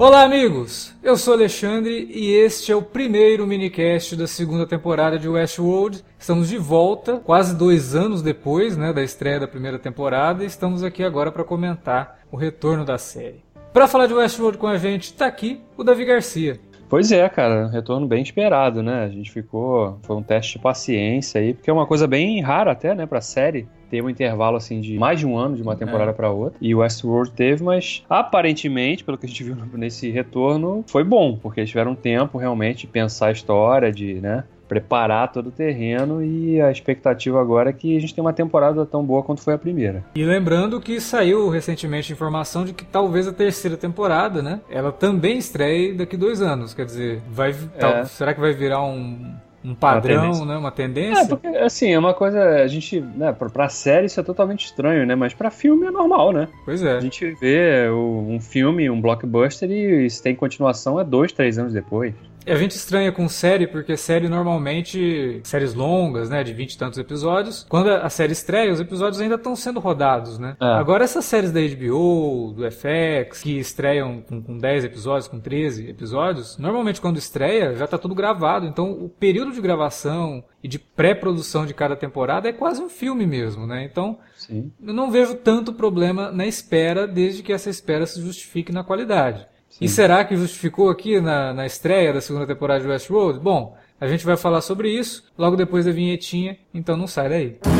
Olá, amigos! Eu sou Alexandre e este é o primeiro minicast da segunda temporada de Westworld. Estamos de volta, quase dois anos depois né, da estreia da primeira temporada, e estamos aqui agora para comentar o retorno da série. Para falar de Westworld com a gente, está aqui o Davi Garcia. Pois é, cara, um retorno bem esperado, né? A gente ficou. Foi um teste de paciência aí, porque é uma coisa bem rara até, né, pra série ter um intervalo assim de mais de um ano de uma temporada é. para outra. E o Westworld teve, mas aparentemente, pelo que a gente viu nesse retorno, foi bom, porque eles tiveram tempo realmente de pensar a história, de, né, preparar todo o terreno e a expectativa agora é que a gente tenha uma temporada tão boa quanto foi a primeira. E lembrando que saiu recentemente informação de que talvez a terceira temporada, né, ela também estreie daqui dois anos, quer dizer, vai, é. tal, será que vai virar um um padrão, uma né? Uma tendência. É, porque, assim, é uma coisa. A gente, né, pra, pra série isso é totalmente estranho, né? Mas pra filme é normal, né? Pois é. A gente vê o, um filme, um blockbuster, e se tem continuação é dois, três anos depois. A gente estranha com série, porque série normalmente, séries longas, né, de 20 e tantos episódios, quando a série estreia, os episódios ainda estão sendo rodados, né? É. Agora essas séries da HBO, do FX, que estreiam com, com 10 episódios, com 13 episódios, normalmente quando estreia já está tudo gravado, então o período de gravação e de pré-produção de cada temporada é quase um filme mesmo, né? Então, Sim. eu não vejo tanto problema na espera, desde que essa espera se justifique na qualidade. E será que justificou aqui na, na estreia da segunda temporada de Westworld? Bom, a gente vai falar sobre isso logo depois da vinhetinha, então não sai daí.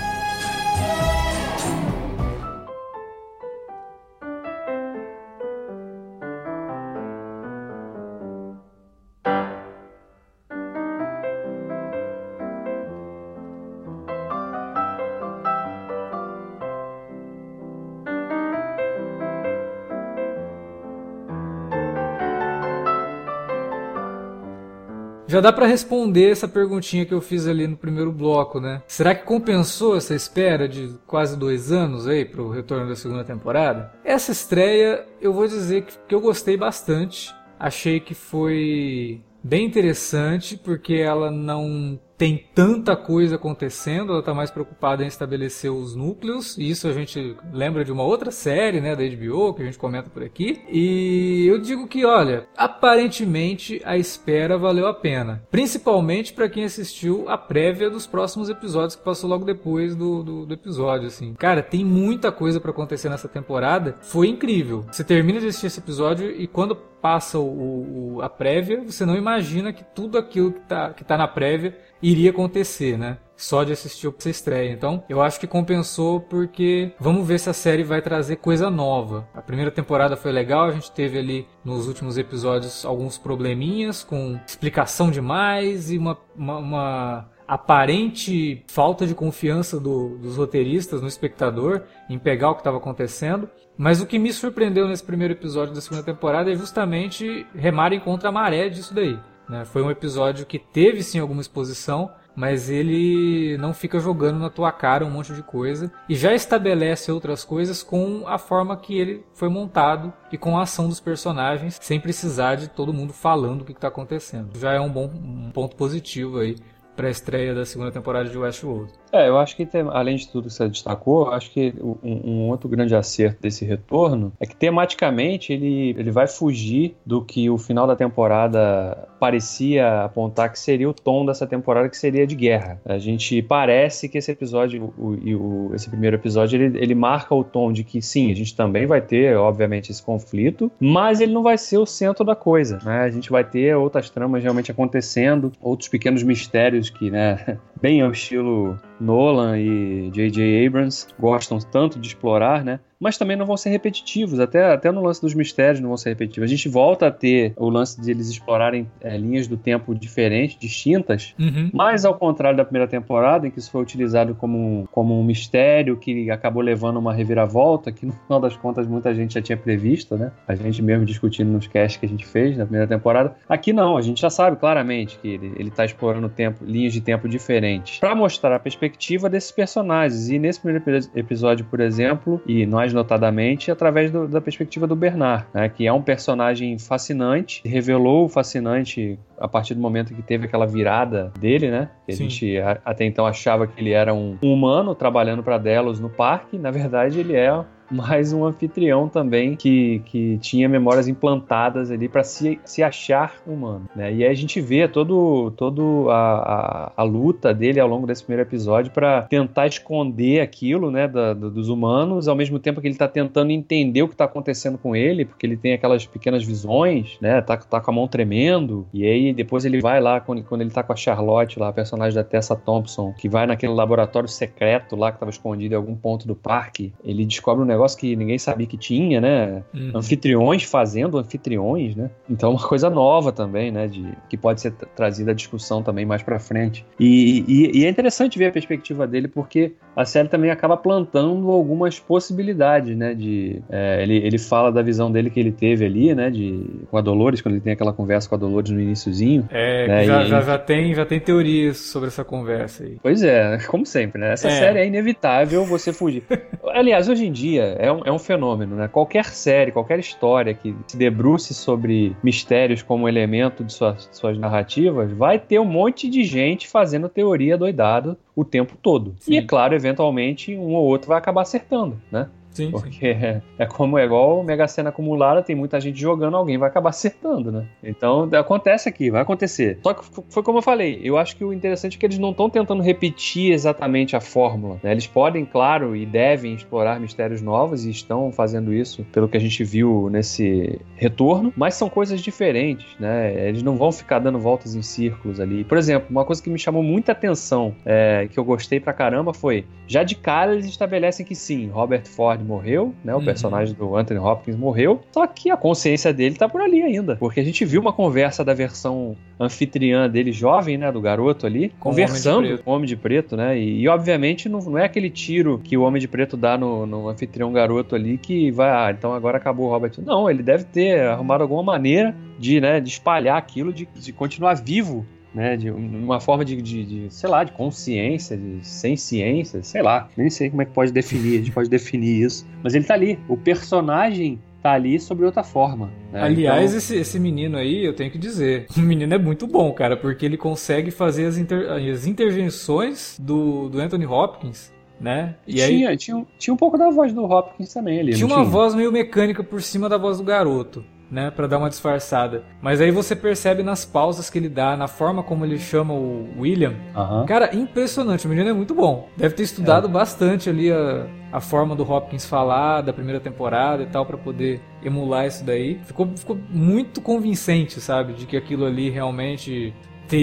Já dá para responder essa perguntinha que eu fiz ali no primeiro bloco, né? Será que compensou essa espera de quase dois anos aí pro retorno da segunda temporada? Essa estreia, eu vou dizer que, que eu gostei bastante. Achei que foi bem interessante porque ela não tem tanta coisa acontecendo, ela está mais preocupada em estabelecer os núcleos, e isso a gente lembra de uma outra série, né, da HBO, que a gente comenta por aqui. E eu digo que, olha, aparentemente a espera valeu a pena, principalmente para quem assistiu a prévia dos próximos episódios que passou logo depois do, do, do episódio, assim. Cara, tem muita coisa para acontecer nessa temporada, foi incrível. Você termina de assistir esse episódio e quando passa o, o, a prévia, você não imagina que tudo aquilo que está que tá na prévia iria acontecer, né? Só de assistir essa estreia. Então, eu acho que compensou porque vamos ver se a série vai trazer coisa nova. A primeira temporada foi legal, a gente teve ali nos últimos episódios alguns probleminhas com explicação demais e uma, uma, uma aparente falta de confiança do, dos roteiristas no espectador em pegar o que estava acontecendo. Mas o que me surpreendeu nesse primeiro episódio da segunda temporada é justamente remarem contra a maré disso daí. Né? Foi um episódio que teve sim alguma exposição, mas ele não fica jogando na tua cara um monte de coisa e já estabelece outras coisas com a forma que ele foi montado e com a ação dos personagens, sem precisar de todo mundo falando o que está acontecendo. Já é um bom um ponto positivo aí para a estreia da segunda temporada de Westworld. É, eu acho que tem, além de tudo que você destacou, acho que um, um, outro grande acerto desse retorno é que tematicamente ele, ele vai fugir do que o final da temporada parecia apontar que seria o tom dessa temporada, que seria de guerra. A gente parece que esse episódio, o, o, esse primeiro episódio, ele, ele marca o tom de que sim, a gente também vai ter, obviamente, esse conflito, mas ele não vai ser o centro da coisa. Né? A gente vai ter outras tramas realmente acontecendo, outros pequenos mistérios que, né, bem ao estilo Nolan e J.J. Abrams gostam tanto de explorar, né? Mas também não vão ser repetitivos. Até, até no lance dos mistérios não vão ser repetitivos. A gente volta a ter o lance de eles explorarem é, linhas do tempo diferentes, distintas, uhum. mas ao contrário da primeira temporada, em que isso foi utilizado como um, como um mistério que acabou levando uma reviravolta, que no final das contas muita gente já tinha previsto, né? A gente mesmo discutindo nos casts que a gente fez na primeira temporada. Aqui não, a gente já sabe claramente que ele, ele tá explorando tempo, linhas de tempo diferentes para mostrar a perspectiva desses personagens. E nesse primeiro episódio, por exemplo, e mais notadamente, através do, da perspectiva do Bernard, né? Que é um personagem fascinante, revelou o fascinante a partir do momento que teve aquela virada dele, né? Que a Sim. gente até então achava que ele era um humano trabalhando para Delos no parque. Na verdade, ele é mais um anfitrião também que, que tinha memórias implantadas ali para se, se achar humano. Né? E aí a gente vê todo, todo a, a, a luta dele ao longo desse primeiro episódio para tentar esconder aquilo né, da, dos humanos, ao mesmo tempo que ele está tentando entender o que está acontecendo com ele, porque ele tem aquelas pequenas visões, né? Tá, tá com a mão tremendo, e aí depois ele vai lá, quando, quando ele tá com a Charlotte, lá, a personagem da Tessa Thompson, que vai naquele laboratório secreto lá que estava escondido em algum ponto do parque, ele descobre um negócio negócio que ninguém sabia que tinha, né? Uhum. Anfitriões fazendo anfitriões, né? Então é uma coisa nova também, né? De, que pode ser trazida à discussão também mais para frente. E, e, e, é interessante ver a perspectiva dele porque a série também acaba plantando algumas possibilidades, né? De, é, ele, ele fala da visão dele que ele teve ali, né? De, com a Dolores, quando ele tem aquela conversa com a Dolores no iníciozinho. É, né? já, e, já, já, tem, já tem teorias sobre essa conversa aí. Pois é, como sempre, né? Essa é. série é inevitável você fugir. Aliás, hoje em dia, é um, é um fenômeno, né? Qualquer série, qualquer história que se debruce sobre mistérios como elemento de suas, de suas narrativas, vai ter um monte de gente fazendo teoria doidado o tempo todo. Sim. E é claro, eventualmente, um ou outro vai acabar acertando, né? Sim, Porque sim. É, é como é igual Mega Sena acumulada, tem muita gente jogando, alguém vai acabar acertando, né? Então acontece aqui, vai acontecer. Só que foi como eu falei, eu acho que o interessante é que eles não estão tentando repetir exatamente a fórmula. Né? Eles podem, claro, e devem explorar mistérios novos e estão fazendo isso pelo que a gente viu nesse retorno, mas são coisas diferentes, né? Eles não vão ficar dando voltas em círculos ali. Por exemplo, uma coisa que me chamou muita atenção, é, que eu gostei pra caramba, foi já de cara eles estabelecem que sim, Robert Ford morreu, né? O uhum. personagem do Anthony Hopkins morreu. Só que a consciência dele tá por ali ainda. Porque a gente viu uma conversa da versão anfitriã dele jovem, né? Do garoto ali, com conversando com o Homem de Preto, né? E, e obviamente não, não, é aquele tiro que o Homem de Preto dá no, no anfitrião garoto ali que vai, ah, então agora acabou o Robert. Não, ele deve ter arrumado alguma maneira de, né, de espalhar aquilo, de, de continuar vivo né, de uma forma de, de, de, sei lá, de consciência, de sem ciência, sei lá, nem sei como é que pode definir, a gente pode definir isso, mas ele tá ali, o personagem tá ali sobre outra forma. Né? Aliás, então... esse, esse menino aí, eu tenho que dizer, o menino é muito bom, cara, porque ele consegue fazer as, inter, as intervenções do, do Anthony Hopkins né? E, e tinha, aí, tinha, tinha um pouco da voz do Hopkins também ali. Tinha uma tinha? voz meio mecânica por cima da voz do garoto né, para dar uma disfarçada. Mas aí você percebe nas pausas que ele dá, na forma como ele chama o William. Uhum. Cara, impressionante. O menino é muito bom. Deve ter estudado é. bastante ali a, a forma do Hopkins falar da primeira temporada e tal para poder emular isso daí. Ficou, ficou muito convincente, sabe, de que aquilo ali realmente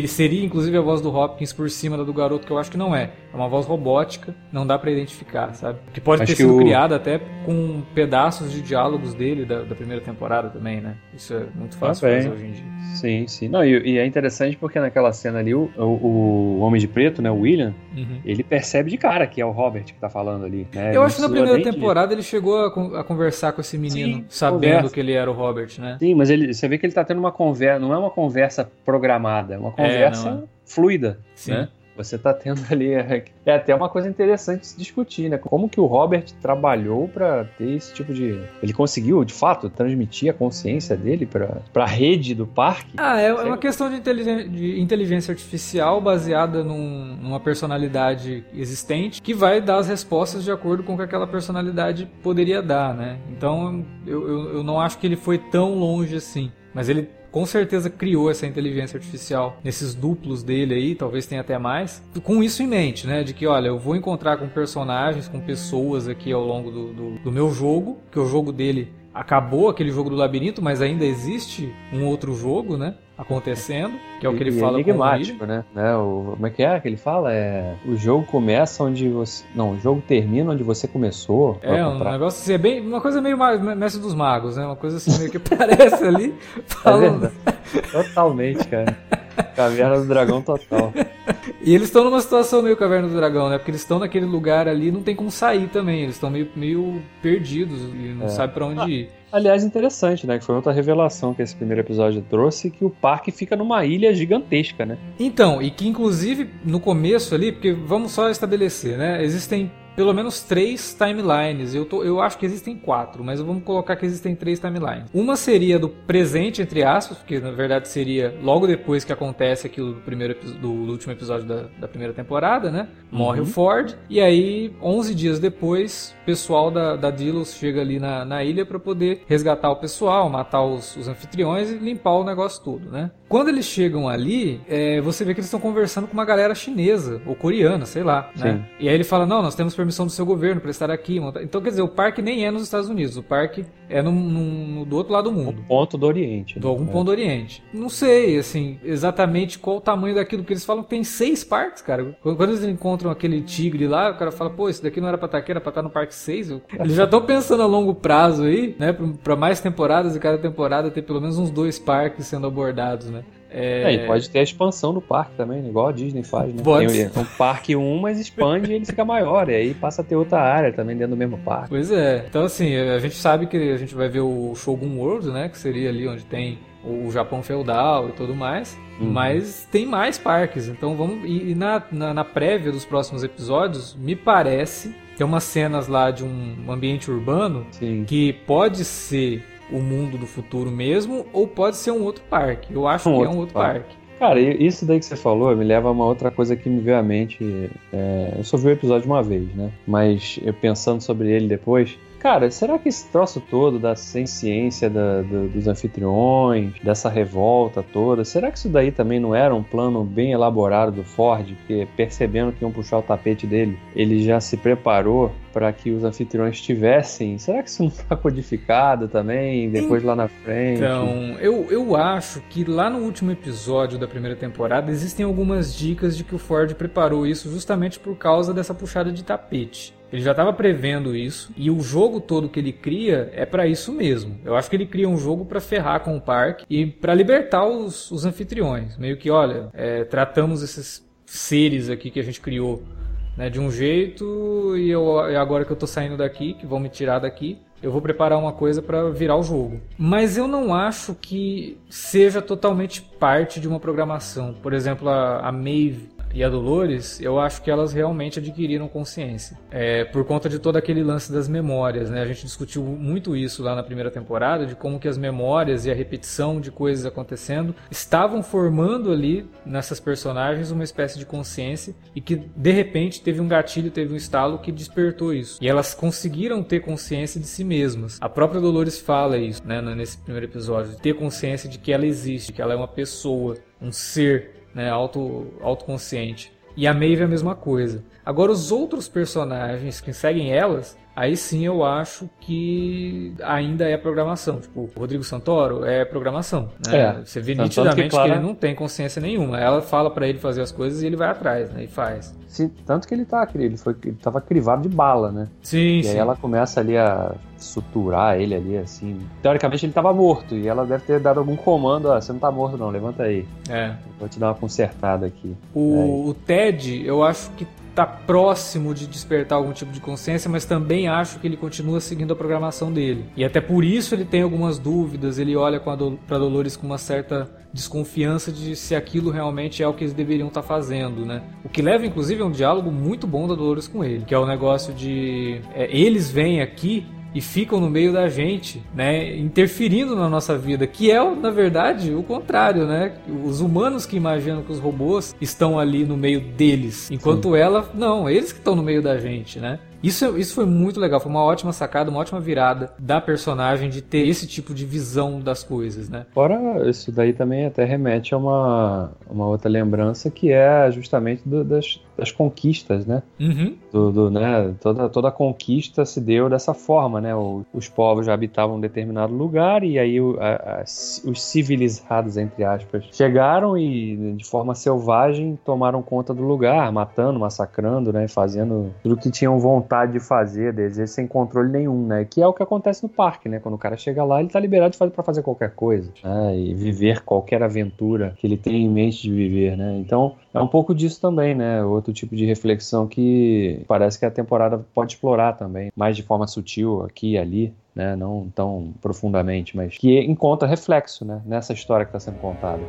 seria inclusive a voz do Hopkins por cima da do garoto, que eu acho que não é. É uma voz robótica, não dá para identificar, sabe? Que pode acho ter sido o... criada até com pedaços de diálogos dele da, da, primeira temporada também, né? Isso é muito fácil ah, fazer hoje em dia. Sim, sim. Não, e, e, é interessante porque naquela cena ali, o, o, o Homem de Preto, né, o William, uhum. ele percebe de cara que é o Robert que tá falando ali. Né? Eu acho que na primeira temporada de... ele chegou a, a, conversar com esse menino, sim, sabendo conversa. que ele era o Robert, né? Sim, mas ele, você vê que ele tá tendo uma conversa, não é uma conversa programada, é uma conversa é, é. fluida, sim. né? Você está tendo ali. É, é, até uma coisa interessante se discutir, né? Como que o Robert trabalhou para ter esse tipo de. Ele conseguiu, de fato, transmitir a consciência dele para a rede do parque? Ah, é, uma questão de inteligência, de inteligência artificial baseada num, numa personalidade existente que vai dar as respostas de acordo com o que aquela personalidade poderia dar, né? Então eu, eu, eu não acho que ele foi tão longe assim. Mas ele com certeza criou essa inteligência artificial nesses duplos dele aí, talvez tenha até mais, com isso em mente, né? De que, olha, eu vou encontrar com personagens, com pessoas aqui ao longo do, do, do meu jogo, que o jogo dele acabou aquele jogo do labirinto, mas ainda existe um outro jogo, né? Acontecendo, que é o que ele e fala enigmático, né? né? O, como é que é que ele fala? É, o jogo começa onde você. Não, o jogo termina onde você começou. É, um negócio assim, é bem. Uma coisa meio Mestre dos Magos, né? Uma coisa assim meio que parece ali. Falando... É Totalmente, cara. Caverna do Dragão total. E eles estão numa situação meio Caverna do Dragão, né? Porque eles estão naquele lugar ali não tem como sair também. Eles estão meio, meio perdidos e não é. sabem para onde ah, ir. Aliás, interessante, né? Que foi outra revelação que esse primeiro episódio trouxe, que o parque fica numa ilha gigantesca, né? Então, e que inclusive no começo ali, porque vamos só estabelecer, né? Existem pelo menos três timelines. Eu, tô, eu acho que existem quatro, mas vamos colocar que existem três timelines. Uma seria do presente, entre aspas, porque na verdade seria logo depois que acontece aquilo do, primeiro, do, último episódio da, da, primeira temporada, né? Morre uhum. o Ford, e aí, 11 dias depois, o pessoal da, da Delos chega ali na, na ilha para poder resgatar o pessoal, matar os, os anfitriões e limpar o negócio todo, né? Quando eles chegam ali, é, você vê que eles estão conversando com uma galera chinesa ou coreana, sei lá, né? E aí ele fala: Não, nós temos permissão do seu governo para estar aqui. Então, quer dizer, o parque nem é nos Estados Unidos, o parque é no, no, do outro lado do mundo. Um ponto do Oriente. Do algum ponto do Oriente. Não sei, assim, exatamente qual o tamanho daquilo que eles falam. Tem seis parques, cara. Quando eles encontram aquele tigre lá, o cara fala: Pô, esse daqui não era pra estar aqui, era pra estar no parque 6. Eles já estão pensando a longo prazo aí, né? Para mais temporadas e cada temporada ter pelo menos uns dois parques sendo abordados, né? É... é... e pode ter a expansão do parque também, né? igual a Disney faz, né? Pode Tem um parque 1, mas expande e ele fica maior, e aí passa a ter outra área também dentro do mesmo parque. Pois é. Então, assim, a gente sabe que a gente vai ver o Shogun World, né? Que seria ali onde tem o Japão feudal e tudo mais. Uhum. Mas tem mais parques, então vamos. E, e na, na, na, prévia dos próximos episódios, me parece. Tem umas cenas lá de um ambiente urbano Sim. que pode ser o mundo do futuro mesmo, ou pode ser um outro parque. Eu acho um que é um outro parque. parque. Cara, isso daí que você falou me leva a uma outra coisa que me veio à mente. É, eu só vi o episódio uma vez, né? Mas eu pensando sobre ele depois, Cara, será que esse troço todo da ciência da, do, dos anfitriões, dessa revolta toda, será que isso daí também não era um plano bem elaborado do Ford? Porque percebendo que iam puxar o tapete dele, ele já se preparou para que os anfitriões tivessem. Será que isso não está codificado também, depois lá na frente? Então, eu, eu acho que lá no último episódio da primeira temporada existem algumas dicas de que o Ford preparou isso justamente por causa dessa puxada de tapete. Ele já estava prevendo isso e o jogo todo que ele cria é para isso mesmo. Eu acho que ele cria um jogo para ferrar com o parque e para libertar os, os, anfitriões. Meio que, olha, é, tratamos esses seres aqui que a gente criou né, de um jeito e eu, agora que eu tô saindo daqui, que vão me tirar daqui, eu vou preparar uma coisa para virar o jogo. Mas eu não acho que seja totalmente parte de uma programação. Por exemplo, a, a Maeve e a Dolores, eu acho que elas realmente adquiriram consciência. É, por conta de todo aquele lance das memórias, né? A gente discutiu muito isso lá na primeira temporada, de como que as memórias e a repetição de coisas acontecendo estavam formando ali nessas personagens uma espécie de consciência e que de repente teve um gatilho, teve um estalo que despertou isso. E elas conseguiram ter consciência de si mesmas. A própria Dolores fala isso, né, nesse primeiro episódio, ter consciência de que ela existe, que ela é uma pessoa, um ser né, auto, autoconsciente. E a Maeve é a mesma coisa. Agora, os outros personagens que seguem elas, aí sim eu acho que ainda é programação. Tipo, o Rodrigo Santoro é programação. Né? É, Você vê nitidamente que, que, ele não tem consciência nenhuma. Ela fala para ele fazer as coisas e ele vai atrás, né? E faz. Sim, tanto que ele tá, ele foi, ele tava crivado de bala, né? Sim, e sim. aí ela começa ali a suturar ele ali, assim. Teoricamente ele tava morto e ela deve ter dado algum comando, ah, você não tá morto não, levanta aí. É. Vou te dar uma consertada aqui. O, o Ted, eu acho que está próximo de despertar algum tipo de consciência, mas também acho que ele continua seguindo a programação dele. E até por isso ele tem algumas dúvidas, ele olha para Do Dolores com uma certa desconfiança de se aquilo realmente é o que eles deveriam estar tá fazendo, né? O que leva inclusive a um diálogo muito bom da Dolores com ele, que é o negócio de é, eles vêm aqui e ficam no meio da gente, né, interferindo na nossa vida, que é, na verdade, o contrário, né? Os humanos que imaginam que os robôs estão ali no meio deles, enquanto Sim. ela, não, eles que estão no meio da gente, né? Isso, isso foi muito legal, foi uma ótima sacada, uma ótima virada da personagem de ter esse tipo de visão das coisas, né? Fora isso daí também até remete a uma, uma outra lembrança que é justamente do, das, das conquistas, né? Uhum. Do, do, né? Toda, toda a conquista se deu dessa forma, né? O, os povos já habitavam um determinado lugar e aí o, a, a, os civilizados, entre aspas, chegaram e de forma selvagem tomaram conta do lugar, matando, massacrando, né? Fazendo tudo que tinham vontade de fazer, deles, sem controle nenhum, né? Que é o que acontece no parque, né? Quando o cara chega lá, ele tá liberado pra fazer qualquer coisa, né? E viver qualquer aventura que ele tem em mente de viver, né? Então, é um pouco disso também, né? Outro tipo de reflexão que parece que a temporada pode explorar também, mais de forma sutil aqui e ali, né? Não tão profundamente, mas que encontra reflexo, né? Nessa história que está sendo contada.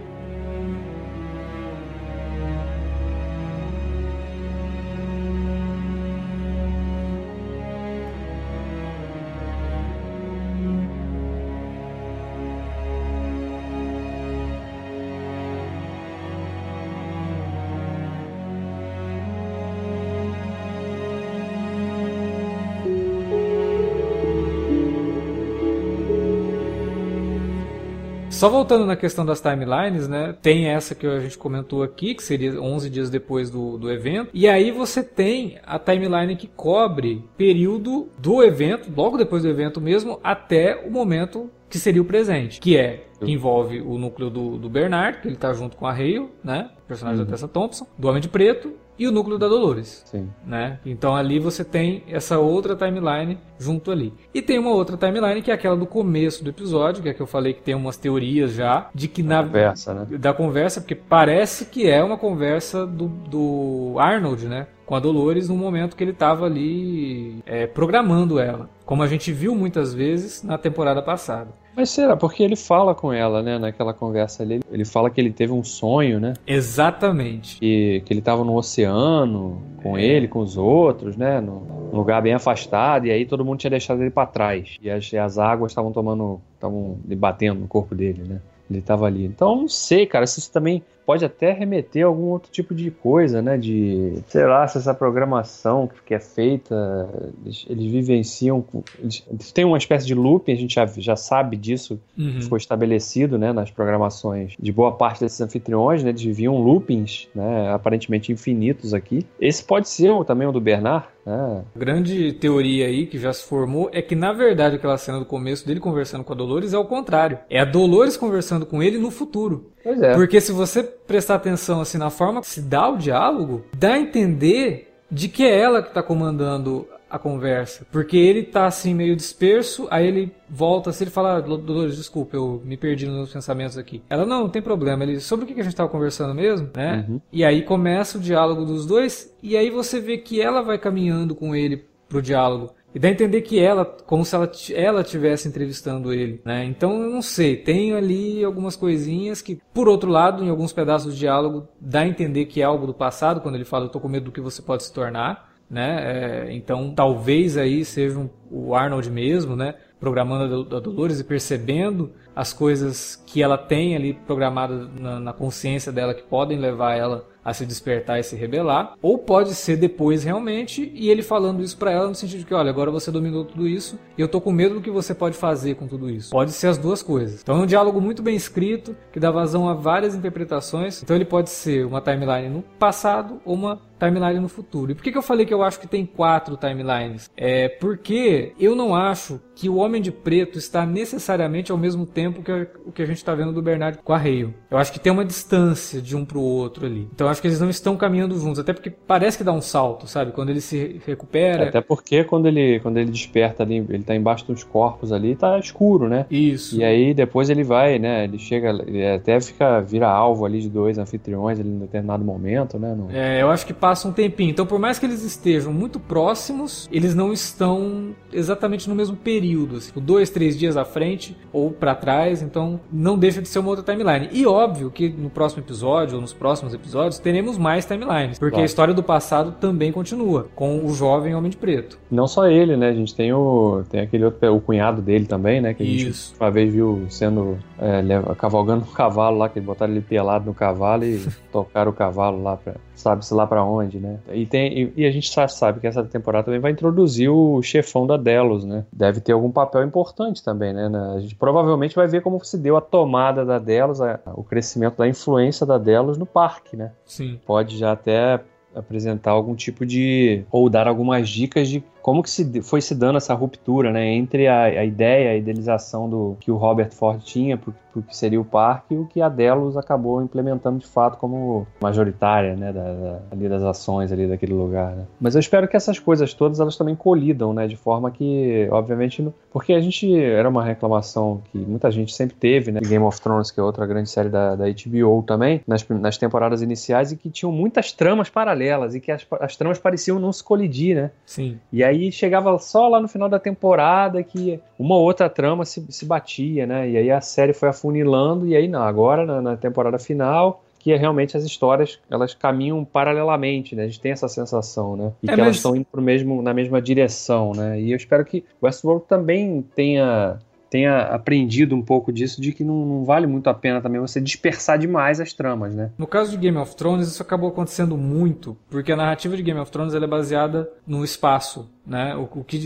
Só voltando na questão das timelines, né? Tem essa que a gente comentou aqui, que seria 11 dias depois do, do evento. E aí você tem a timeline que cobre período do evento, logo depois do evento mesmo, até o momento que seria o presente, que é que envolve o núcleo do, do Bernard, que ele tá junto com a Hale, né? Personagem uhum. da Tessa Thompson, do Homem de Preto e o núcleo da Dolores. Sim. Né? Então ali você tem essa outra timeline junto ali. E tem uma outra timeline que é aquela do começo do episódio, que é que eu falei que tem umas teorias já de que na conversa, né? da conversa, porque parece que é uma conversa do, do Arnold, né? Com a Dolores no momento que ele estava ali é, programando ela, como a gente viu muitas vezes na temporada passada. Mas será? Porque ele fala com ela, né? Naquela conversa ali. Ele fala que ele teve um sonho, né? Exatamente. Que, que ele estava no oceano com é. ele, com os outros, né? Num lugar bem afastado. E aí todo mundo tinha deixado ele para trás. E as, as águas estavam tomando. estavam batendo no corpo dele, né? Ele estava ali. Então, não sei, cara, se isso também pode até remeter a algum outro tipo de coisa, né? De, sei lá, se essa programação que é feita, eles, eles vivenciam, eles, eles têm uma espécie de loop, a gente já, já sabe disso, uhum. foi estabelecido, né, nas programações de boa parte desses anfitriões, né? Eles viviam loopings, né, aparentemente infinitos aqui. Esse pode ser também o do Bernard, né? Grande teoria aí que já se formou é que na verdade aquela cena do começo dele conversando com a Dolores é o contrário. É a Dolores conversando com ele no futuro. Pois é. Porque se você prestar atenção assim na forma que se dá o diálogo, dá a entender de que é ela que está comandando a conversa. Porque ele tá assim meio disperso, aí ele volta assim, ele fala, ah, Dolores, desculpa, eu me perdi nos meus pensamentos aqui. Ela, não, não tem problema. Ele, sobre o que a gente tava conversando mesmo, né? Uhum. E aí começa o diálogo dos dois, e aí você vê que ela vai caminhando com ele pro diálogo. E dá a entender que ela, como se ela ela estivesse entrevistando ele, né? Então eu não sei, tem ali algumas coisinhas que, por outro lado, em alguns pedaços de diálogo, dá a entender que é algo do passado, quando ele fala, eu tô com medo do que você pode se tornar, né? É, então talvez aí seja um, o Arnold mesmo, né? Programando a, Dolores e percebendo as coisas que ela tem ali programadas na, na consciência dela que podem levar ela a se despertar e se rebelar, ou pode ser depois realmente e ele falando isso para ela no sentido de que, olha, agora você dominou tudo isso e eu tô com medo do que você pode fazer com tudo isso. Pode ser as duas coisas. Então é um diálogo muito bem escrito que dá vazão a várias interpretações. Então ele pode ser uma timeline no passado ou uma timeline no futuro. E por que, que eu falei que eu acho que tem quatro timelines? É porque eu não acho que o Homem de Preto está necessariamente ao mesmo tempo que o que a gente está vendo do Bernard com a Hale. Eu acho que tem uma distância de um para o outro ali. Então eu acho que eles não estão caminhando juntos, até porque parece que dá um salto, sabe? Quando ele se recupera. Até porque quando ele, quando ele desperta ali, ele tá embaixo dos corpos ali, tá escuro, né? Isso. E aí depois ele vai, né? Ele chega, ele até fica, vira alvo ali de dois anfitriões ali em determinado momento, né? No... É, eu acho que passa um tempinho. Então, por mais que eles estejam muito próximos, eles não estão exatamente no mesmo período, assim, tipo, dois, três dias à frente ou para trás. Então, não deixa de ser uma outra timeline. E óbvio que no próximo episódio ou nos próximos episódios teremos mais timelines, porque claro. a história do passado também continua com o jovem homem de preto. Não só ele, né? A gente tem o tem aquele outro o cunhado dele também, né? Que a gente Isso. uma vez viu sendo é, cavalgando um cavalo lá, que botaram ele pelado no cavalo e tocaram o cavalo lá pra sabe-se lá para onde, né? E, tem, e, e, a gente sabe que essa temporada também vai introduzir o chefão da Delos, né? Deve ter algum papel importante também, né? A gente provavelmente vai ver como se deu a tomada da Delos, a, o crescimento da influência da Delos no parque, né? Sim. Pode já até apresentar algum tipo de ou dar algumas dicas de como que se, foi se dando essa ruptura né, entre a, a ideia, a idealização do que o Robert Ford tinha para o que seria o parque e o que a Delos acabou implementando de fato como majoritária né, da, da, ali das ações ali daquele lugar. Né. Mas eu espero que essas coisas todas elas também colidam, né, de forma que, obviamente, porque a gente era uma reclamação que muita gente sempre teve, né, Game of Thrones, que é outra grande série da, da HBO também, nas, nas temporadas iniciais e que tinham muitas tramas paralelas e que as, as tramas pareciam não se colidir, né? Sim. E aí chegava só lá no final da temporada que uma outra trama se, se batia, né? E aí a série foi afunilando, e aí não, agora na, na temporada final que é realmente as histórias elas caminham paralelamente, né? A gente tem essa sensação, né? E é, que mas... elas estão indo pro mesmo, na mesma direção, né? E eu espero que Westworld também tenha tenha aprendido um pouco disso, de que não, não, vale muito a pena também você dispersar demais as tramas, né? No caso de Game of Thrones, isso acabou acontecendo muito, porque a narrativa de Game of Thrones é baseada no espaço, né? O, o que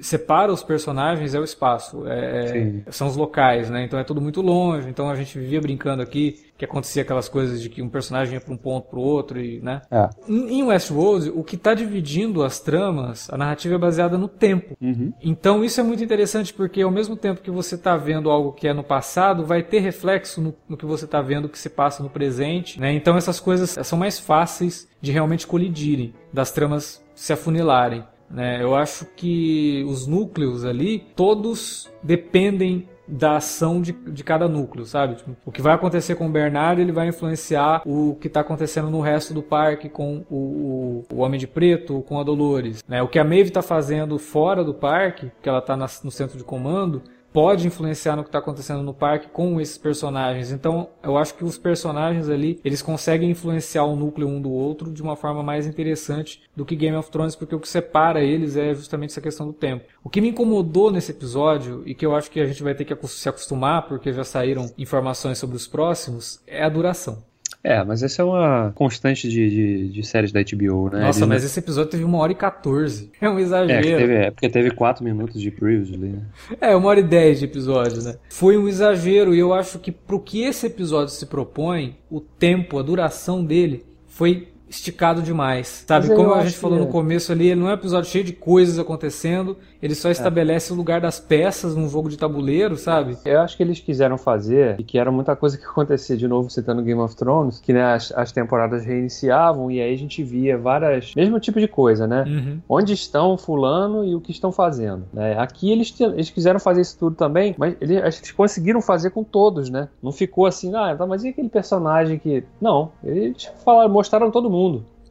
separa os personagens é o espaço, é, é são os locais, né? Então é tudo muito longe, então a gente vivia brincando aqui que acontecia aquelas coisas de que um personagem ia para um ponto para o outro e, né? É. Em Westworld, o que está dividindo as tramas, a narrativa é baseada no tempo. Uhum. Então isso é muito interessante porque ao mesmo tempo que você está vendo algo que é no passado, vai ter reflexo no, no que você está vendo que se passa no presente, né? Então essas coisas são mais fáceis de realmente colidirem, das tramas se afunilarem. Né? Eu acho que os núcleos ali, todos dependem da ação de, de cada núcleo, sabe? Tipo, o que vai acontecer com o Bernardo, ele vai influenciar o que está acontecendo no resto do parque com o, o, o, Homem de Preto, com a Dolores. Né? O que a Maeve está fazendo fora do parque, que ela está no centro de comando, pode influenciar no que está acontecendo no parque com esses personagens. Então, eu acho que os personagens ali, eles conseguem influenciar o núcleo um do outro de uma forma mais interessante do que Game of Thrones, porque o que separa eles é justamente essa questão do tempo. O que me incomodou nesse episódio, e que eu acho que a gente vai ter que se acostumar, porque já saíram informações sobre os próximos, é a duração. É, mas essa é uma constante de, de, de séries da HBO, né? Nossa, Eles mas esse episódio teve uma hora e 14. É um exagero. É, teve, é porque teve 4 minutos de previews ali, né? É, uma hora e 10 de episódio, né? Foi um exagero e eu acho que pro que esse episódio se propõe, o tempo, a duração dele foi esticado demais. Sabe? Como a gente falou no começo ali, ele não é um episódio cheio de coisas acontecendo, ele só é. estabelece é. o lugar das peças num jogo de tabuleiro, sabe? Eu acho que eles quiseram fazer, e que era muita coisa que acontecia, de novo citando Game of Thrones, que né, as, as temporadas reiniciavam e aí a gente via várias. mesmo tipo de coisa, né? Uhum. Onde estão Fulano e o que estão fazendo. Né? Aqui eles, eles quiseram fazer isso tudo também, mas eles, eles conseguiram fazer com todos, né? Não ficou assim, ah, tá, mas e aquele personagem que. Não, eles falaram, mostraram todo mundo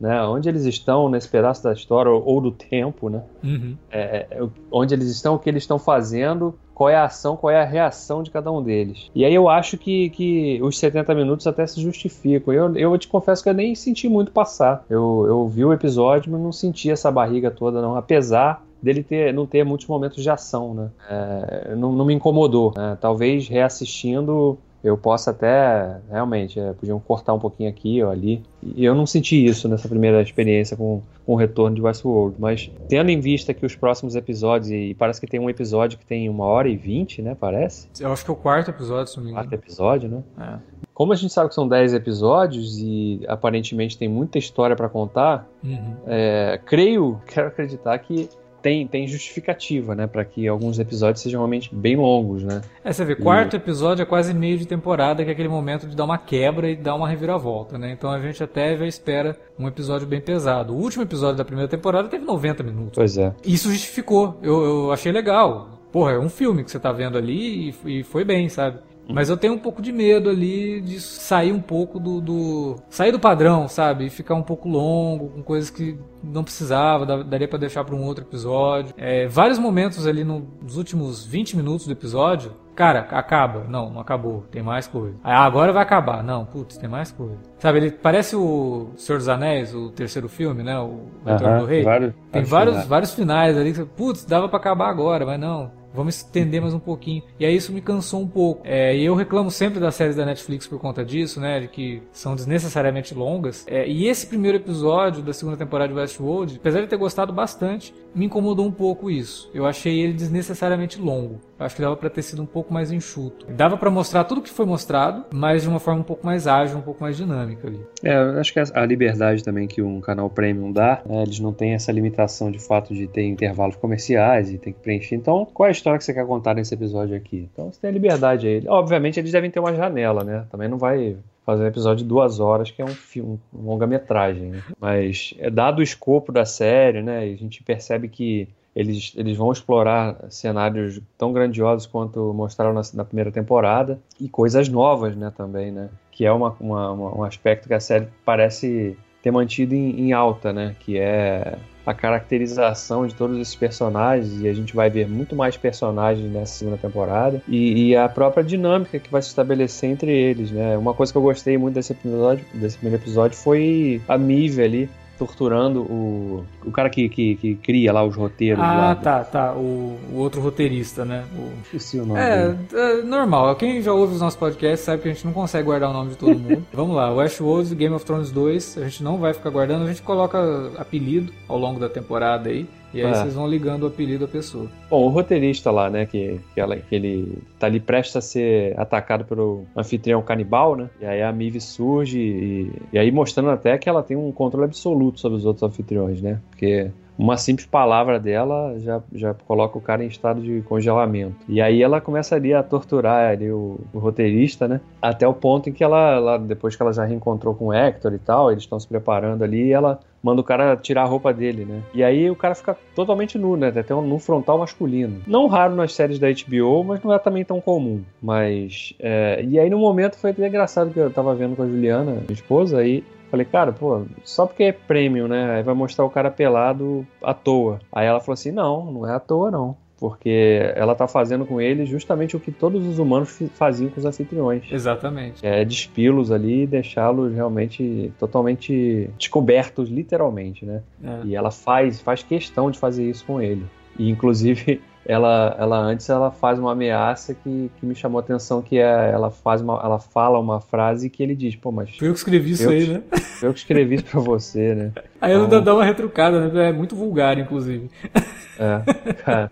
né? Onde eles estão nesse pedaço da história ou, ou do tempo, né? Uhum. É, é, onde eles estão, o que eles estão fazendo, qual é a ação, qual é a reação de cada um deles. E aí eu acho que, que os 70 minutos até se justificam. Eu, eu te confesso que eu nem senti muito passar. Eu, eu vi o episódio, mas não senti essa barriga toda, não. Apesar dele ter, não ter muitos momentos de ação, né? É, não, não, me incomodou. Né? Talvez reassistindo eu posso até, realmente, é, podiam cortar um pouquinho aqui ou ali. E eu não senti isso nessa primeira experiência com, com o retorno de Westworld. Mas tendo em vista que os próximos episódios, e parece que tem um episódio que tem uma hora e vinte, né? Parece. Eu acho que é o quarto episódio, se não me engano. Quarto episódio, né? É. Como a gente sabe que são dez episódios e aparentemente tem muita história para contar, uhum. é, creio, quero acreditar que tem, tem justificativa, né? para que alguns episódios sejam realmente bem longos, né? É, você vê, quarto episódio é quase meio de temporada, que é aquele momento de dar uma quebra e dar uma reviravolta, né? Então a gente até já espera um episódio bem pesado. O último episódio da primeira temporada teve 90 minutos. Pois é. Isso justificou. Eu, eu achei legal. Porra, é um filme que você tá vendo ali e, e foi bem, sabe? Mas eu tenho um pouco de medo ali de sair um pouco do, do, sair do padrão, sabe? E ficar um pouco longo, com coisas que não precisava, daria para deixar para um outro episódio. É, vários momentos ali nos últimos 20 minutos do episódio, cara, acaba. Não, não acabou, tem mais coisa. Ah, agora vai acabar. Não, putz, tem mais coisa. Sabe, ele parece o Senhor dos Anéis, o terceiro filme, né? O Retorno uh -huh, do Rei. Vários, tem vários, vários finais ali. Putz, dava para acabar agora, mas não Vamos estender mais um pouquinho. E aí isso me cansou um pouco. É, e eu reclamo sempre das séries da Netflix por conta disso, né? De que são desnecessariamente longas. É, e esse primeiro episódio da segunda temporada de Westworld, apesar de ter gostado bastante, me incomodou um pouco isso. Eu achei ele desnecessariamente longo. Eu acho que dava para ter sido um pouco mais enxuto. Dava para mostrar tudo o que foi mostrado, mas de uma forma um pouco mais ágil, um pouco mais dinâmica ali. É, eu acho que a liberdade também que um canal premium dá, né, eles não têm essa limitação de fato de ter intervalos comerciais e tem que preencher. Então, qual a história que você quer contar nesse episódio aqui? Então, você tem a liberdade aí. Obviamente, eles devem ter uma janela, né? Também não vai fazer um episódio de duas horas, que é um filme, um longa-metragem. Né? Mas, é dado o escopo da série, né? A gente percebe que eles, eles vão explorar cenários tão grandiosos quanto mostraram na, na primeira temporada e coisas novas, né, também, né? Que é uma, uma, uma, um aspecto que a série parece ter mantido em, em alta, né? Que é a caracterização de todos esses personagens e a gente vai ver muito mais personagens nessa segunda temporada e, e, a própria dinâmica que vai se estabelecer entre eles, né? Uma coisa que eu gostei muito desse episódio, desse primeiro episódio foi a Mive ali torturando o, o cara que, que, que cria lá os roteiros. Ah, lá, tá, tá. O, o, outro roteirista, né? O... Esqueci o nome. É, é, normal. Quem já ouve os nossos podcasts sabe que a gente não consegue guardar o nome de todo mundo. Vamos lá, Westworld, Game of Thrones 2, a gente não vai ficar guardando, a gente coloca apelido ao longo da temporada aí. E aí é. vocês vão ligando o apelido à pessoa. Bom, o roteirista lá, né, que, que, ela, que ele tá ali prestes a ser atacado pelo anfitrião canibal, né? E aí a Mive surge e, e aí mostrando até que ela tem um controle absoluto sobre os outros anfitriões, né? Porque uma simples palavra dela já, já coloca o cara em estado de congelamento. E aí ela começaria a torturar ali o, o roteirista, né? Até o ponto em que ela, ela, depois que ela já reencontrou com o Hector e tal, eles estão se preparando ali, e ela manda o cara tirar a roupa dele, né? E aí o cara fica totalmente nu, né? Até um nu frontal masculino. Não raro nas séries da HBO, mas não é também tão comum. Mas. É... E aí no momento foi até engraçado que eu tava vendo com a Juliana, minha esposa, aí Falei, cara, pô, só porque é premium, né? Aí vai mostrar o cara pelado à toa. Aí ela falou assim: não, não é à toa, não porque ela está fazendo com ele justamente o que todos os humanos faziam com os anfitriões. Exatamente. É despilos ali e deixá-los realmente totalmente descobertos, literalmente, né? É. E ela faz, faz questão de fazer isso com ele. E inclusive ela, ela antes ela faz uma ameaça que, que me chamou a atenção que é ela faz uma, ela fala uma frase que ele diz, pô, mas foi eu que escrevi isso aí, né? Eu que escrevi isso para você, né? Aí ela então, dá uma retrucada, né? É muito vulgar, inclusive. É, cara.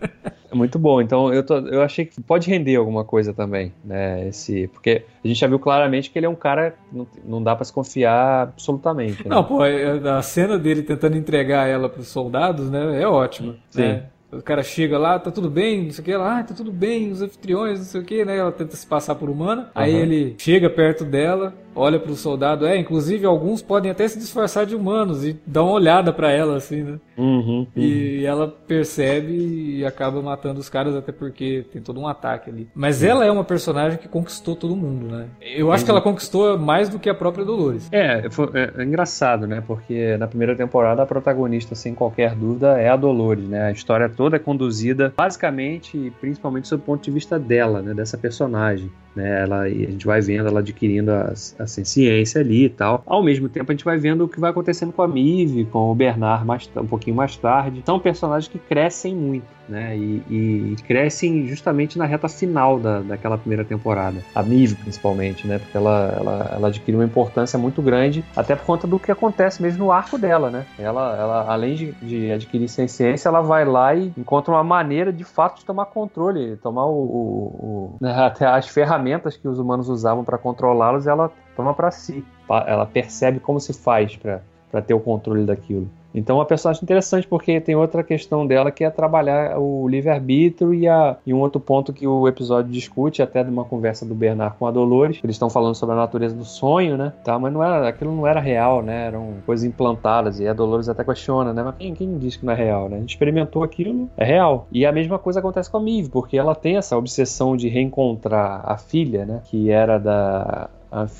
É muito bom. Então eu, tô, eu achei que pode render alguma coisa também, né? Esse, porque a gente já viu claramente que ele é um cara não, não dá para se confiar absolutamente. Né? Não, pô, é, a cena dele tentando entregar ela para os soldados, né? É ótima. Sim. Né? O cara chega lá, tá tudo bem, não sei o que, lá, ah, tá tudo bem, os anfitriões, não sei o que, né? Ela tenta se passar por humana. Uhum. Aí ele chega perto dela, olha pro soldado, é, inclusive alguns podem até se disfarçar de humanos e dá uma olhada para ela, assim, né? Uhum, uhum. E ela percebe e acaba matando os caras, até porque tem todo um ataque ali. Mas ela é uma personagem que conquistou todo mundo, né? Eu acho que ela conquistou mais do que a própria Dolores. É, foi, é, é engraçado, né? Porque na primeira temporada a protagonista, sem qualquer dúvida, é a Dolores, né? A história toda é conduzida basicamente e principalmente sob o ponto de vista dela, né? Dessa personagem. Né? Ela, a gente vai vendo ela adquirindo a, a ciência ali e tal. Ao mesmo tempo, a gente vai vendo o que vai acontecendo com a Mive, com o Bernard mais, um pouquinho mais tarde. São personagens que crescem muito né? E, e, crescem justamente na reta final da, daquela primeira temporada. A Mive, principalmente, né? Porque ela, ela, ela adquire uma importância muito grande, até por conta do que acontece mesmo no arco dela, né? Ela, ela além de, de adquirir ciência, ela vai lá e encontra uma maneira de fato de tomar controle, tomar o, o, o né? até as ferramentas que os humanos usavam para controlá-los, ela toma para si. Ela percebe como se faz para ter o controle daquilo. Então, é uma personagem interessante porque tem outra questão dela que é trabalhar o livre-arbítrio e, a, e um outro ponto que o episódio discute, até de uma conversa do Bernard com a Dolores. Eles estão falando sobre a natureza do sonho, né? Tá, mas não era, aquilo não era real, né? Eram coisas implantadas. E a Dolores até questiona, né? Mas quem, quem diz que não é real, né? A gente experimentou aquilo, é real. E a mesma coisa acontece com a Mive, porque ela tem essa obsessão de reencontrar a filha, né? Que era da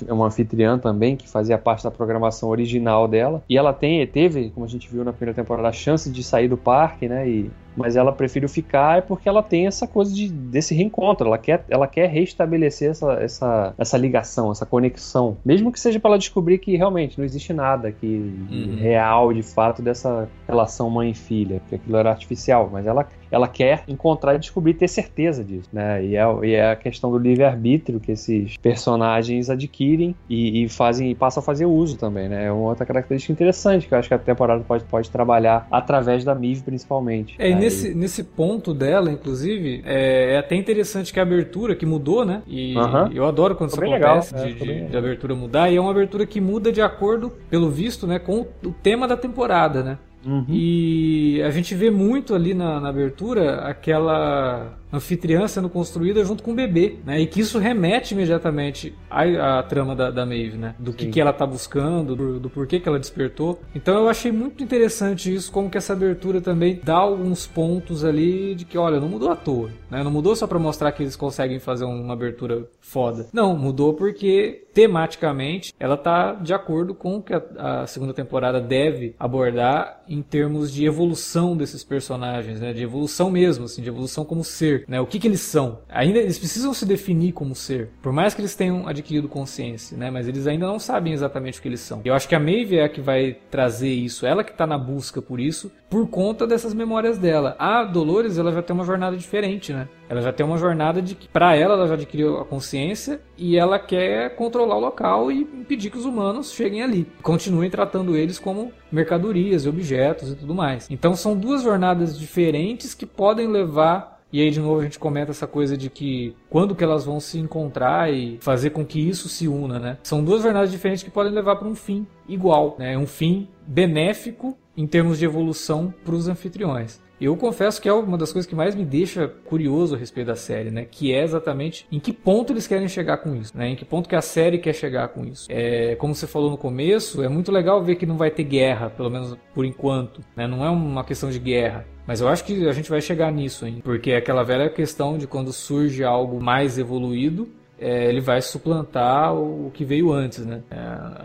uma anfitriã também, que fazia parte da programação original dela. E ela tem, teve, como a gente viu na primeira temporada, a chance de sair do parque, né? E, mas ela preferiu ficar é porque ela tem essa coisa de, desse reencontro, ela quer, ela quer restabelecer essa, essa, essa ligação, essa conexão, mesmo que seja para ela descobrir que realmente não existe nada que uhum. real, de fato, dessa relação mãe-filha, porque aquilo era artificial, mas ela ela quer encontrar e descobrir, ter certeza disso, né? E é, e é a questão do livre-arbítrio que esses personagens adquirem e, e, fazem e passam a fazer uso também, né? É uma outra característica interessante que eu acho que a temporada pode, pode trabalhar através da Miv, principalmente. É, né? Nesse, nesse ponto dela, inclusive, é, é, até interessante que a abertura que mudou, né? E uh -huh. eu adoro quando isso acontece, legal, de, é, de, de, abertura mudar, e é uma abertura que muda de acordo, pelo visto, né, com o tema da temporada, né? Uhum. E a gente vê muito ali na, na abertura aquela anfitriã sendo construída junto com o bebê, né? E que isso remete imediatamente à, à trama da, da Maeve, né? Do que, que ela tá buscando, do, do, porquê que ela despertou. Então eu achei muito interessante isso, como que essa abertura também dá alguns pontos ali de que, olha, não mudou à toa, né? Não mudou só para mostrar que eles conseguem fazer uma abertura foda. Não, mudou porque tematicamente ela tá de acordo com o que a, a segunda temporada deve abordar em termos de evolução desses personagens, né? De evolução mesmo, assim, de evolução como ser né? O que, que eles são? Ainda eles precisam se definir como ser, por mais que eles tenham adquirido consciência, né? Mas eles ainda não sabem exatamente o que eles são. Eu acho que a Maeve é a que vai trazer isso, ela que está na busca por isso, por conta dessas memórias dela. A Dolores, ela já tem uma jornada diferente, né? Ela já tem uma jornada de que, para ela, ela já adquiriu a consciência e ela quer controlar o local e impedir que os humanos cheguem ali. Continuem tratando eles como mercadorias e objetos e tudo mais. Então são duas jornadas diferentes que podem levar e aí de novo a gente comenta essa coisa de que quando que elas vão se encontrar e fazer com que isso se una, né? São duas jornadas diferentes que podem levar para um fim igual, né? Um fim benéfico em termos de evolução para os anfitriões. Eu confesso que é uma das coisas que mais me deixa curioso a respeito da série, né? Que é exatamente em que ponto eles querem chegar com isso, né? Em que ponto que a série quer chegar com isso. É, como você falou no começo, é muito legal ver que não vai ter guerra, pelo menos por enquanto, né? Não é uma questão de guerra. Mas eu acho que a gente vai chegar nisso, hein? Porque é aquela velha questão de quando surge algo mais evoluído, é, ele vai suplantar o, que veio antes, né? É,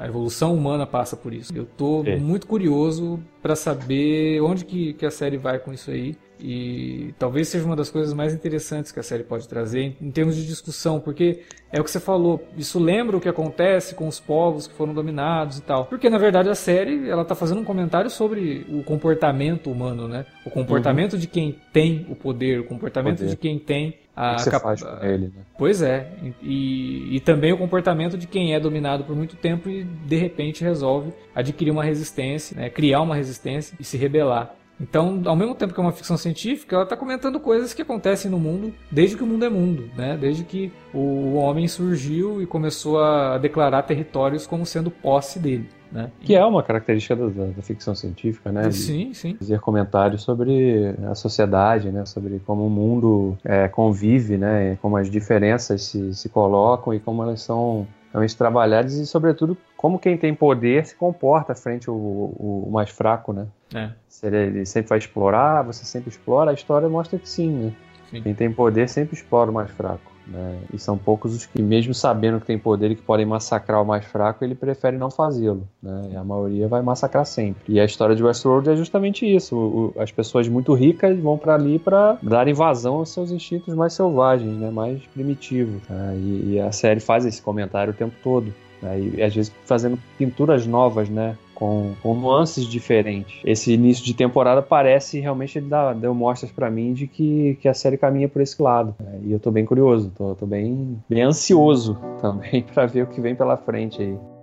a evolução humana passa por isso. Eu estou é. muito curioso para saber onde que, que a série vai com isso aí. E talvez seja uma das coisas mais interessantes que a série pode trazer em, termos de discussão, porque é o que você falou, isso lembra o que acontece com os povos que foram dominados e tal. Porque na verdade a série, ela tá fazendo um comentário sobre o comportamento humano, né? O comportamento uhum. de quem tem o poder, o comportamento poder. de quem tem a que cap... ele, né? Pois é, e, e também o comportamento de quem é dominado por muito tempo e de repente resolve adquirir uma resistência, né? criar uma resistência e se rebelar. Então, ao mesmo tempo que é uma ficção científica, ela está comentando coisas que acontecem no mundo desde que o mundo é mundo, né? Desde que o homem surgiu e começou a declarar territórios como sendo posse dele. Né? Que é uma característica da, da, da ficção científica, né? Sim, sim. Fazer comentários sobre a sociedade, né? Sobre como o mundo é, convive, né? Como as diferenças se, se colocam e como elas são realmente trabalhadas e, sobretudo, como quem tem poder se comporta frente ao, ao mais fraco, né? É. Se ele, ele, sempre vai explorar, você sempre explora, a história mostra que sim, né? Sim. Quem tem poder sempre explora o mais fraco. Né? E são poucos os que, mesmo sabendo que tem poder e que podem massacrar o mais fraco, ele prefere não fazê-lo. Né? E a maioria vai massacrar sempre. E a história de Westworld é justamente isso. O, o, as pessoas muito ricas vão para ali para dar invasão aos seus instintos mais selvagens, né? mais primitivos. Né? E, e, a série faz esse comentário o tempo todo. Né? E às vezes fazendo pinturas novas, né? Com, com nuances diferentes. Esse início de temporada parece realmente ele dá, deu mostras para mim de que, que a série caminha por esse lado. É, e eu tô bem curioso, tô, tô bem, bem ansioso também para ver o que vem pela frente aí.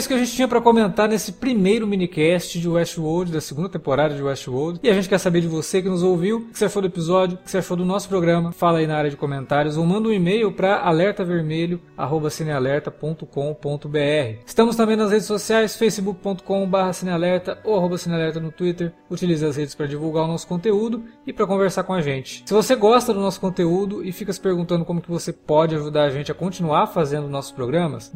Isso que a gente tinha para comentar nesse primeiro minicast de Westworld, da segunda temporada de Westworld. E a gente quer saber de você que nos ouviu, o que você achou do episódio, o que você achou do nosso programa. Fala aí na área de comentários ou manda um e-mail para alertavermelho@cinealerta.com.br. Estamos também nas redes sociais, facebook.com/cinealerta ou arroba cinealerta no Twitter. Utilize as redes para divulgar o nosso conteúdo e para conversar com a gente. Se você gosta do nosso conteúdo e fica se perguntando como que você pode ajudar a gente a continuar fazendo nossos programas,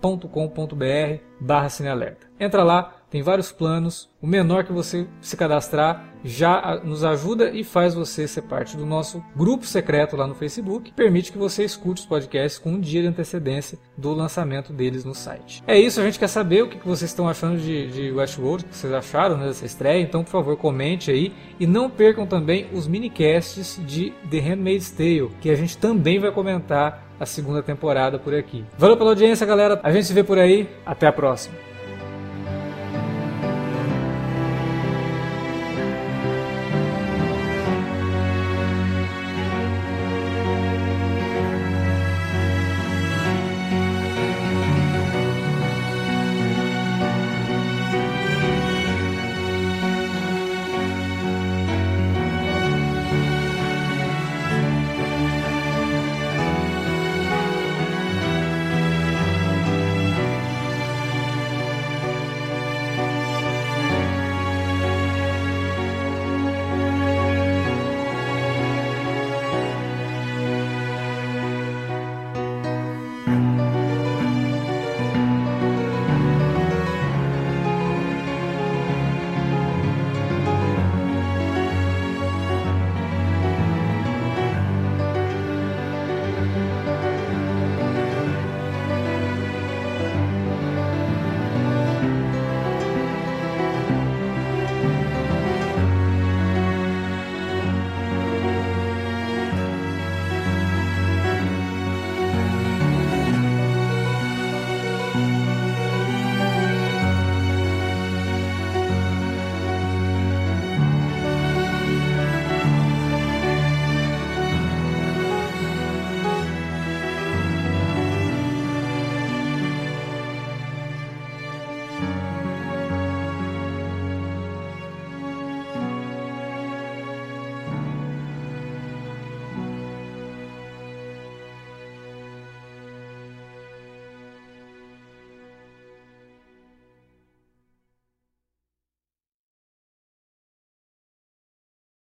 www.padrim.com.br barra Cinealerta. Entra lá, tem vários planos. O menor que você se cadastrar já nos ajuda e faz você ser parte do nosso grupo secreto lá no Facebook. Permite que você escute os podcasts com um dia de antecedência do lançamento deles no site. É isso, a gente quer saber o que vocês estão achando de, de Westworld, o que vocês acharam né, dessa estreia. Então, por favor, comente aí. E não percam também os minicasts de The Handmaid's Tale, que a gente também vai comentar a segunda temporada por aqui. Valeu pela audiência, galera. A gente se vê por aí. Até a próxima.